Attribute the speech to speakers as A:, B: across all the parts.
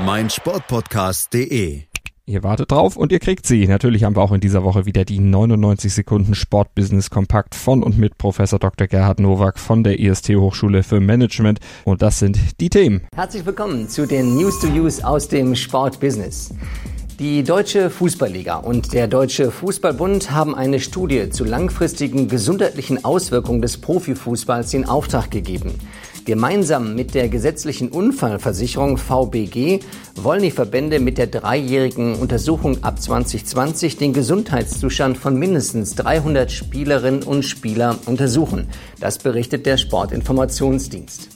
A: meinsportpodcast.de.
B: Ihr wartet drauf und ihr kriegt sie. Natürlich haben wir auch in dieser Woche wieder die 99 Sekunden Sportbusiness Kompakt von und mit Professor Dr. Gerhard Nowak von der IST Hochschule für Management. Und das sind die Themen.
C: Herzlich willkommen zu den News to Use aus dem Sportbusiness. Die Deutsche Fußballliga und der Deutsche Fußballbund haben eine Studie zu langfristigen gesundheitlichen Auswirkungen des Profifußballs in Auftrag gegeben. Gemeinsam mit der gesetzlichen Unfallversicherung VBG wollen die Verbände mit der dreijährigen Untersuchung ab 2020 den Gesundheitszustand von mindestens 300 Spielerinnen und Spielern untersuchen. Das berichtet der Sportinformationsdienst.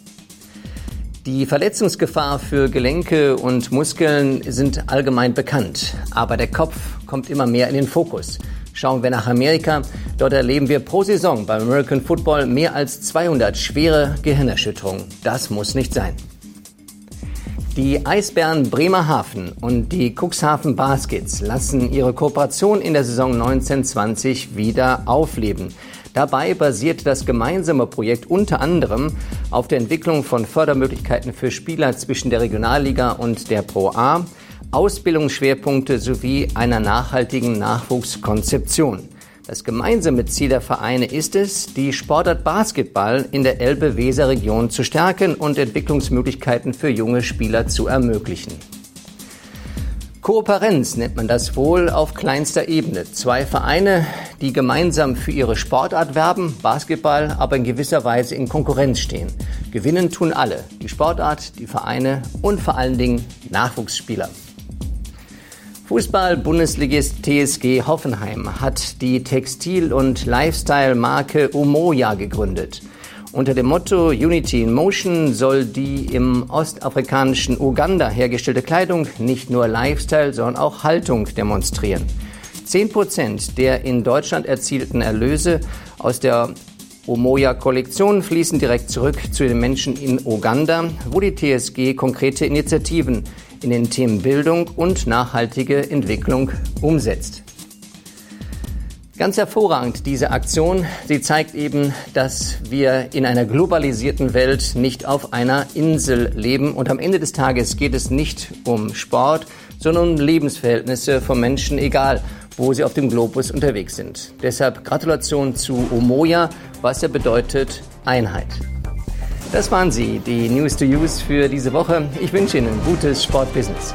C: Die Verletzungsgefahr für Gelenke und Muskeln sind allgemein bekannt, aber der Kopf kommt immer mehr in den Fokus. Schauen wir nach Amerika. Dort erleben wir pro Saison beim American Football mehr als 200 schwere Gehirnerschütterungen. Das muss nicht sein. Die Eisbären Bremerhaven und die Cuxhaven Baskets lassen ihre Kooperation in der Saison 1920 wieder aufleben. Dabei basiert das gemeinsame Projekt unter anderem auf der Entwicklung von Fördermöglichkeiten für Spieler zwischen der Regionalliga und der Pro A, Ausbildungsschwerpunkte sowie einer nachhaltigen Nachwuchskonzeption. Das gemeinsame Ziel der Vereine ist es, die Sportart Basketball in der Elbe-Weser-Region zu stärken und Entwicklungsmöglichkeiten für junge Spieler zu ermöglichen. Kooperenz nennt man das wohl auf kleinster Ebene. Zwei Vereine, die gemeinsam für ihre Sportart werben, Basketball, aber in gewisser Weise in Konkurrenz stehen. Gewinnen tun alle, die Sportart, die Vereine und vor allen Dingen Nachwuchsspieler. Fußball-Bundesligist TSG Hoffenheim hat die Textil- und Lifestyle-Marke Umoja gegründet. Unter dem Motto Unity in Motion soll die im ostafrikanischen Uganda hergestellte Kleidung nicht nur Lifestyle, sondern auch Haltung demonstrieren. Zehn Prozent der in Deutschland erzielten Erlöse aus der Omoya-Kollektion fließen direkt zurück zu den Menschen in Uganda, wo die TSG konkrete Initiativen in den Themen Bildung und nachhaltige Entwicklung umsetzt. Ganz hervorragend diese Aktion. Sie zeigt eben, dass wir in einer globalisierten Welt nicht auf einer Insel leben. Und am Ende des Tages geht es nicht um Sport, sondern um Lebensverhältnisse von Menschen, egal wo sie auf dem Globus unterwegs sind. Deshalb Gratulation zu Omoya, was ja bedeutet Einheit. Das waren sie, die News to Use für diese Woche. Ich wünsche Ihnen gutes Sportbusiness.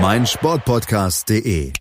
A: meinsportpodcast.de